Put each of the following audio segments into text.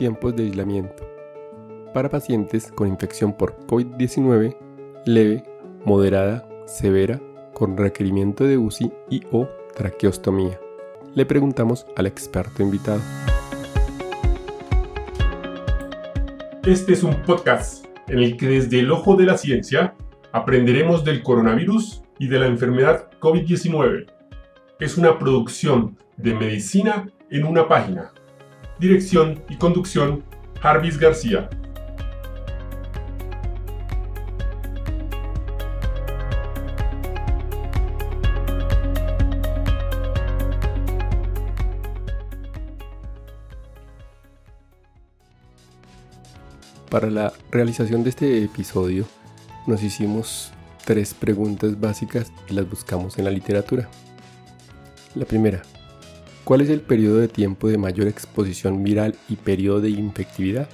tiempos de aislamiento para pacientes con infección por COVID-19 leve, moderada, severa, con requerimiento de UCI y o traqueostomía. Le preguntamos al experto invitado. Este es un podcast en el que desde el ojo de la ciencia aprenderemos del coronavirus y de la enfermedad COVID-19. Es una producción de medicina en una página. Dirección y conducción, Jarvis García. Para la realización de este episodio nos hicimos tres preguntas básicas y las buscamos en la literatura. La primera, ¿cuál es el periodo de tiempo de mayor exposición viral y periodo de infectividad?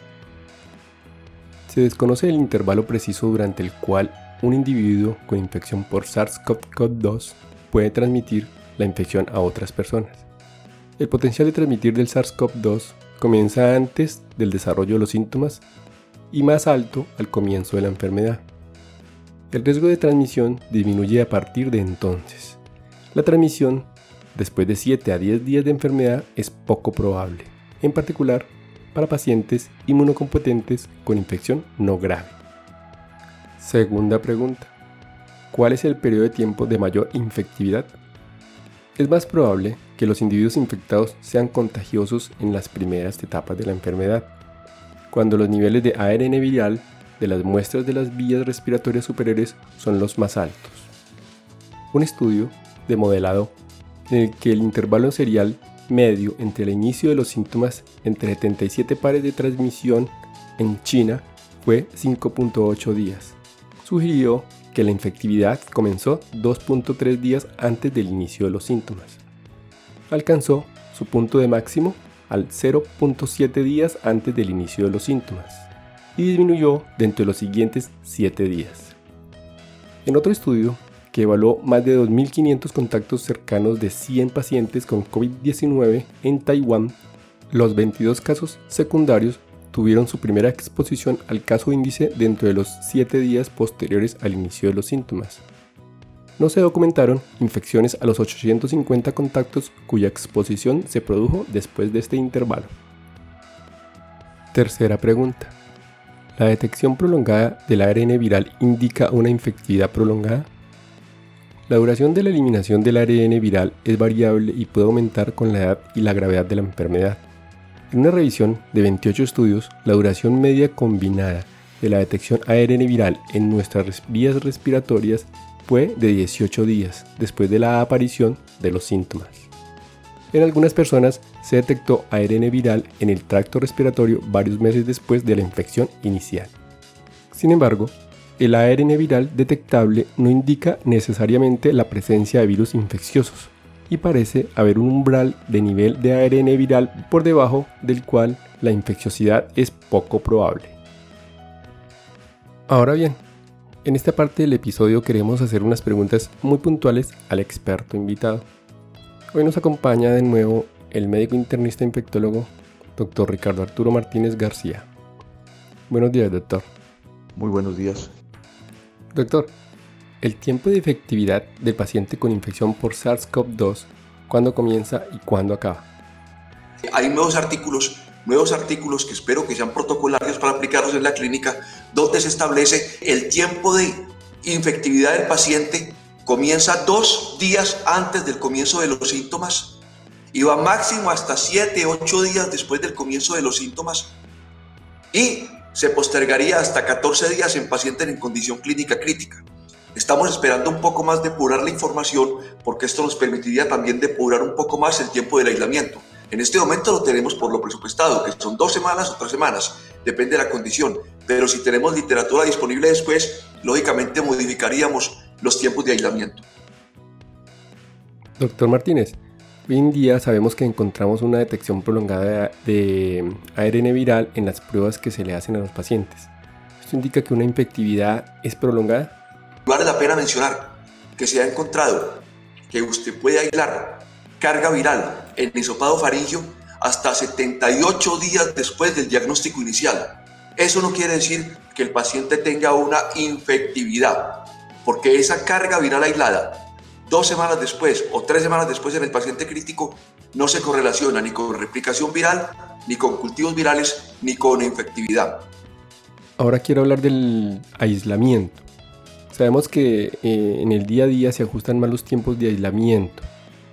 Se desconoce el intervalo preciso durante el cual un individuo con infección por SARS-CoV-2 puede transmitir la infección a otras personas. El potencial de transmitir del SARS-CoV-2 comienza antes del desarrollo de los síntomas y más alto al comienzo de la enfermedad. El riesgo de transmisión disminuye a partir de entonces. La transmisión después de 7 a 10 días de enfermedad es poco probable, en particular para pacientes inmunocompetentes con infección no grave. Segunda pregunta. ¿Cuál es el periodo de tiempo de mayor infectividad? Es más probable que los individuos infectados sean contagiosos en las primeras etapas de la enfermedad, cuando los niveles de ARN viral de las muestras de las vías respiratorias superiores son los más altos. Un estudio de modelado en el que el intervalo serial medio entre el inicio de los síntomas entre 77 pares de transmisión en China fue 5.8 días. Sugirió que la infectividad comenzó 2.3 días antes del inicio de los síntomas. Alcanzó su punto de máximo al 0.7 días antes del inicio de los síntomas y disminuyó dentro de los siguientes 7 días. En otro estudio, que evaluó más de 2.500 contactos cercanos de 100 pacientes con COVID-19 en Taiwán, los 22 casos secundarios tuvieron su primera exposición al caso índice dentro de los 7 días posteriores al inicio de los síntomas, no se documentaron infecciones a los 850 contactos cuya exposición se produjo después de este intervalo. Tercera pregunta. ¿La detección prolongada del ARN viral indica una infectividad prolongada? La duración de la eliminación del ARN viral es variable y puede aumentar con la edad y la gravedad de la enfermedad. En una revisión de 28 estudios, la duración media combinada de la detección ARN viral en nuestras vías respiratorias fue de 18 días después de la aparición de los síntomas. En algunas personas se detectó ARN viral en el tracto respiratorio varios meses después de la infección inicial. Sin embargo, el ARN viral detectable no indica necesariamente la presencia de virus infecciosos y parece haber un umbral de nivel de ARN viral por debajo del cual la infecciosidad es poco probable. Ahora bien, en esta parte del episodio queremos hacer unas preguntas muy puntuales al experto invitado. Hoy nos acompaña de nuevo el médico internista infectólogo, doctor Ricardo Arturo Martínez García. Buenos días, doctor. Muy buenos días. Doctor, el tiempo de efectividad del paciente con infección por SARS-CoV-2, ¿cuándo comienza y cuándo acaba? Hay nuevos artículos nuevos artículos que espero que sean protocolarios para aplicarlos en la clínica, donde se establece el tiempo de infectividad del paciente comienza dos días antes del comienzo de los síntomas y va máximo hasta 7, 8 días después del comienzo de los síntomas y se postergaría hasta 14 días en pacientes en condición clínica crítica. Estamos esperando un poco más depurar la información porque esto nos permitiría también depurar un poco más el tiempo del aislamiento. En este momento lo tenemos por lo presupuestado, que son dos semanas o tres semanas, depende de la condición. Pero si tenemos literatura disponible después, lógicamente modificaríamos los tiempos de aislamiento. Doctor Martínez, hoy en día sabemos que encontramos una detección prolongada de ARN viral en las pruebas que se le hacen a los pacientes. ¿Esto indica que una infectividad es prolongada? Vale la pena mencionar que se ha encontrado que usted puede aislar carga viral en hisopado faringio hasta 78 días después del diagnóstico inicial. Eso no quiere decir que el paciente tenga una infectividad, porque esa carga viral aislada, dos semanas después o tres semanas después en el paciente crítico, no se correlaciona ni con replicación viral, ni con cultivos virales, ni con infectividad. Ahora quiero hablar del aislamiento. Sabemos que eh, en el día a día se ajustan más los tiempos de aislamiento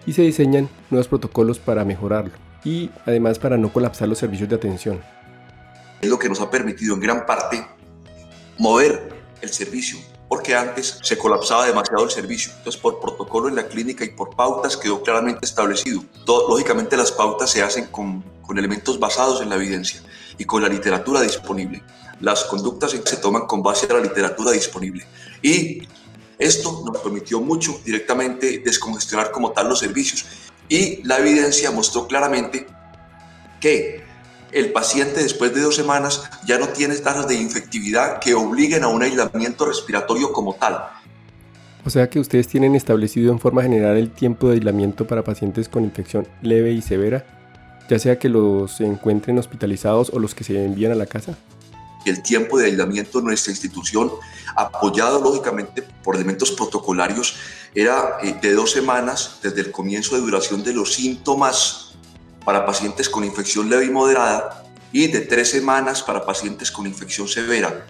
y se diseñan nuevos protocolos para mejorarlo y además para no colapsar los servicios de atención. Es lo que nos ha permitido en gran parte mover el servicio, porque antes se colapsaba demasiado el servicio. Entonces, por protocolo en la clínica y por pautas quedó claramente establecido. lógicamente, las pautas se hacen con, con elementos basados en la evidencia y con la literatura disponible. Las conductas se toman con base a la literatura disponible. Y esto nos permitió mucho directamente descongestionar como tal los servicios. Y la evidencia mostró claramente que el paciente después de dos semanas ya no tiene tasas de infectividad que obliguen a un aislamiento respiratorio como tal. O sea que ustedes tienen establecido en forma general el tiempo de aislamiento para pacientes con infección leve y severa, ya sea que los encuentren hospitalizados o los que se envían a la casa. El tiempo de aislamiento en nuestra institución, apoyado lógicamente por elementos protocolarios, era eh, de dos semanas desde el comienzo de duración de los síntomas para pacientes con infección leve y moderada y de tres semanas para pacientes con infección severa.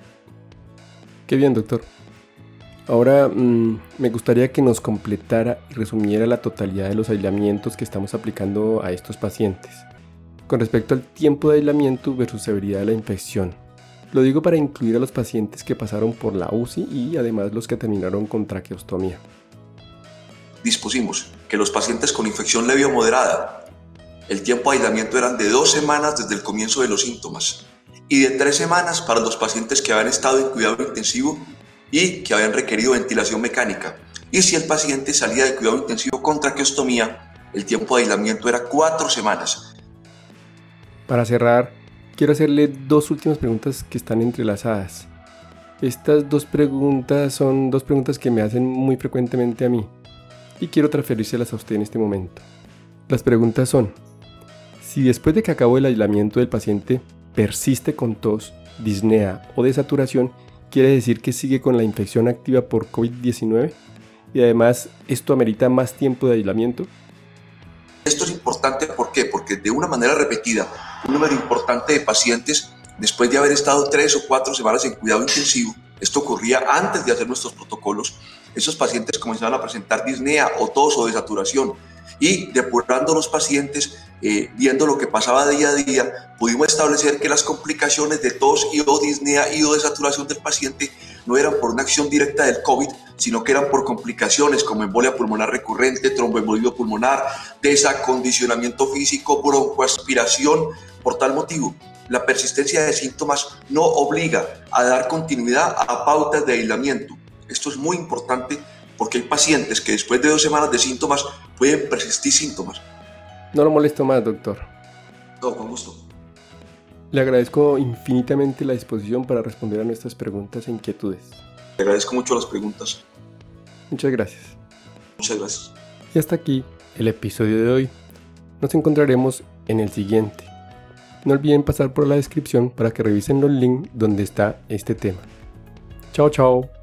Qué bien, doctor. Ahora mm, me gustaría que nos completara y resumiera la totalidad de los aislamientos que estamos aplicando a estos pacientes. Con respecto al tiempo de aislamiento versus severidad de la infección. Lo digo para incluir a los pacientes que pasaron por la UCI y además los que terminaron con traqueostomía. Dispusimos que los pacientes con infección leve o moderada el tiempo de aislamiento eran de dos semanas desde el comienzo de los síntomas y de tres semanas para los pacientes que habían estado en cuidado intensivo y que habían requerido ventilación mecánica. Y si el paciente salía de cuidado intensivo con traqueostomía, el tiempo de aislamiento era cuatro semanas. Para cerrar, quiero hacerle dos últimas preguntas que están entrelazadas. Estas dos preguntas son dos preguntas que me hacen muy frecuentemente a mí y quiero transferírselas a usted en este momento. Las preguntas son, si después de que acabó el aislamiento del paciente persiste con tos, disnea o desaturación, quiere decir que sigue con la infección activa por COVID-19 y además esto amerita más tiempo de aislamiento. Esto es importante ¿por porque de una manera repetida, un número importante de pacientes, después de haber estado tres o cuatro semanas en cuidado intensivo, esto ocurría antes de hacer nuestros protocolos, esos pacientes comenzaban a presentar disnea o tos o desaturación y depurando los pacientes, eh, viendo lo que pasaba día a día, pudimos establecer que las complicaciones de tos o disnea y o desaturación del paciente no eran por una acción directa del COVID, sino que eran por complicaciones como embolia pulmonar recurrente, tromboembolio pulmonar, desacondicionamiento físico, broncoaspiración. Por tal motivo, la persistencia de síntomas no obliga a dar continuidad a pautas de aislamiento. Esto es muy importante porque hay pacientes que después de dos semanas de síntomas pueden persistir síntomas. No lo molesto más, doctor. No, con gusto. Le agradezco infinitamente la disposición para responder a nuestras preguntas e inquietudes. Le agradezco mucho las preguntas. Muchas gracias. Muchas gracias. Y hasta aquí el episodio de hoy. Nos encontraremos en el siguiente. No olviden pasar por la descripción para que revisen los links donde está este tema. Chao, chao.